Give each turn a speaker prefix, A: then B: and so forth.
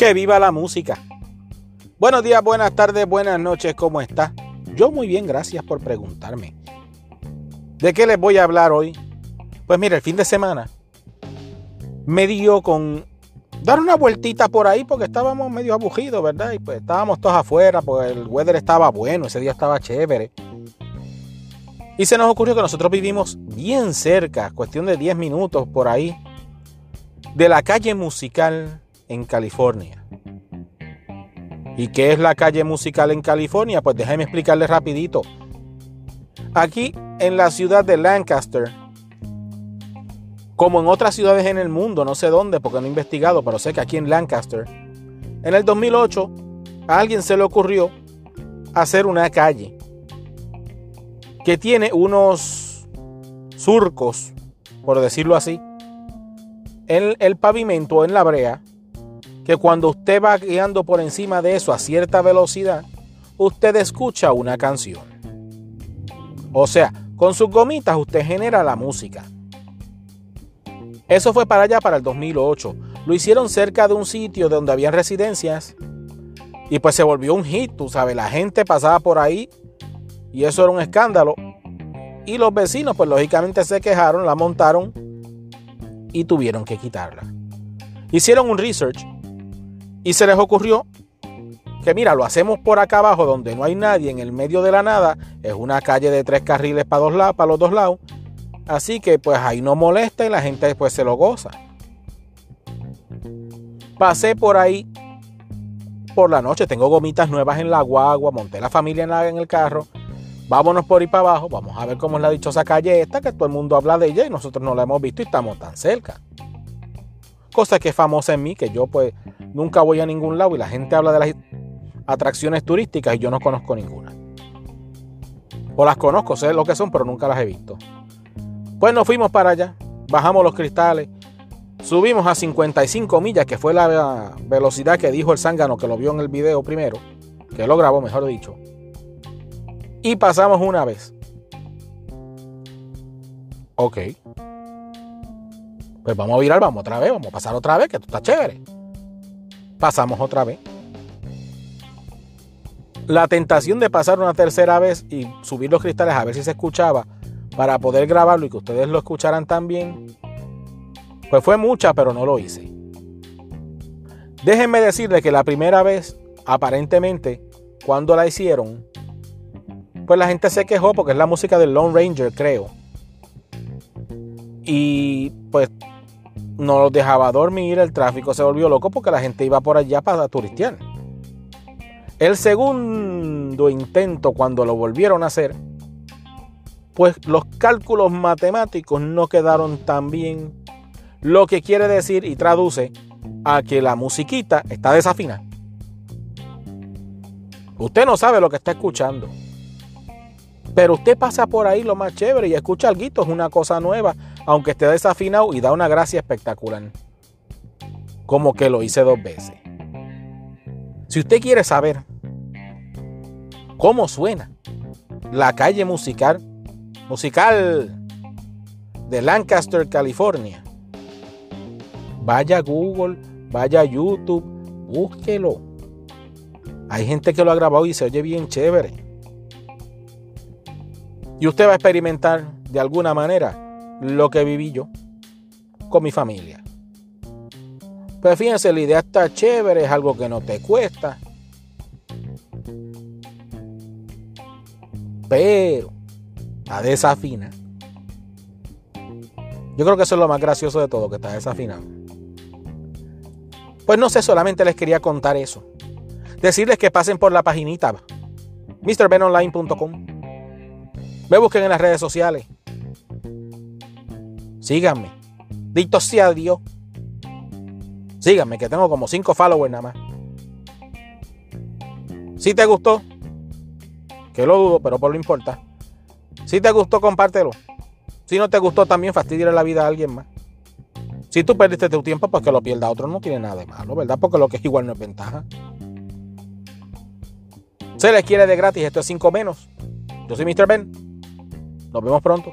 A: Que viva la música. Buenos días, buenas tardes, buenas noches, ¿cómo está? Yo muy bien, gracias por preguntarme. ¿De qué les voy a hablar hoy? Pues mire, el fin de semana me dio con dar una vueltita por ahí porque estábamos medio aburridos, ¿verdad? Y pues estábamos todos afuera, pues el weather estaba bueno, ese día estaba chévere. Y se nos ocurrió que nosotros vivimos bien cerca, cuestión de 10 minutos por ahí, de la calle musical en California. ¿Y qué es la calle musical en California? Pues déjame explicarles rapidito. Aquí en la ciudad de Lancaster, como en otras ciudades en el mundo, no sé dónde porque no he investigado, pero sé que aquí en Lancaster, en el 2008 a alguien se le ocurrió hacer una calle que tiene unos surcos, por decirlo así, en el pavimento, en la brea, que cuando usted va guiando por encima de eso a cierta velocidad, usted escucha una canción. O sea, con sus gomitas usted genera la música. Eso fue para allá para el 2008. Lo hicieron cerca de un sitio donde había residencias y pues se volvió un hit, tú sabes, la gente pasaba por ahí y eso era un escándalo. Y los vecinos pues lógicamente se quejaron, la montaron y tuvieron que quitarla. Hicieron un research y se les ocurrió que mira, lo hacemos por acá abajo donde no hay nadie en el medio de la nada. Es una calle de tres carriles para, dos lados, para los dos lados. Así que pues ahí no molesta y la gente después se lo goza. Pasé por ahí por la noche. Tengo gomitas nuevas en la guagua. Monté la familia en, en el carro. Vámonos por ahí para abajo. Vamos a ver cómo es la dichosa calle esta que todo el mundo habla de ella y nosotros no la hemos visto y estamos tan cerca. Cosa que es famosa en mí, que yo pues nunca voy a ningún lado y la gente habla de las atracciones turísticas y yo no conozco ninguna. O las conozco, sé lo que son, pero nunca las he visto. Pues nos fuimos para allá, bajamos los cristales, subimos a 55 millas, que fue la velocidad que dijo el zángano que lo vio en el video primero, que lo grabó, mejor dicho. Y pasamos una vez. Ok. Pues vamos a virar, vamos otra vez, vamos a pasar otra vez, que esto está chévere. Pasamos otra vez. La tentación de pasar una tercera vez y subir los cristales a ver si se escuchaba para poder grabarlo y que ustedes lo escucharan también, pues fue mucha, pero no lo hice. Déjenme decirles que la primera vez, aparentemente, cuando la hicieron, pues la gente se quejó porque es la música del Lone Ranger, creo. Y pues no los dejaba dormir, el tráfico se volvió loco porque la gente iba por allá para turistear. El segundo intento, cuando lo volvieron a hacer, pues los cálculos matemáticos no quedaron tan bien. Lo que quiere decir y traduce a que la musiquita está desafinada. Usted no sabe lo que está escuchando. Pero usted pasa por ahí lo más chévere y escucha algo, es una cosa nueva, aunque esté desafinado y da una gracia espectacular. Como que lo hice dos veces. Si usted quiere saber cómo suena la calle musical, musical de Lancaster, California, vaya a Google, vaya a YouTube, búsquelo. Hay gente que lo ha grabado y se oye bien chévere. Y usted va a experimentar de alguna manera lo que viví yo con mi familia. Pues fíjense, la idea está chévere, es algo que no te cuesta. Pero está desafina. Yo creo que eso es lo más gracioso de todo, que está desafinado. Pues no sé, solamente les quería contar eso. Decirles que pasen por la paginita mrbenonline.com me busquen en las redes sociales. Síganme. Dito sea Dios. Síganme, que tengo como 5 followers nada más. Si te gustó, que lo dudo, pero por lo importa. Si te gustó, compártelo. Si no te gustó, también fastidia la vida a alguien más. Si tú perdiste tu tiempo, pues que lo pierda otro no tiene nada de malo, ¿verdad? Porque lo que es igual no es ventaja. Se les quiere de gratis, esto es 5 menos. Yo soy Mr. Ben. Nos vemos pronto.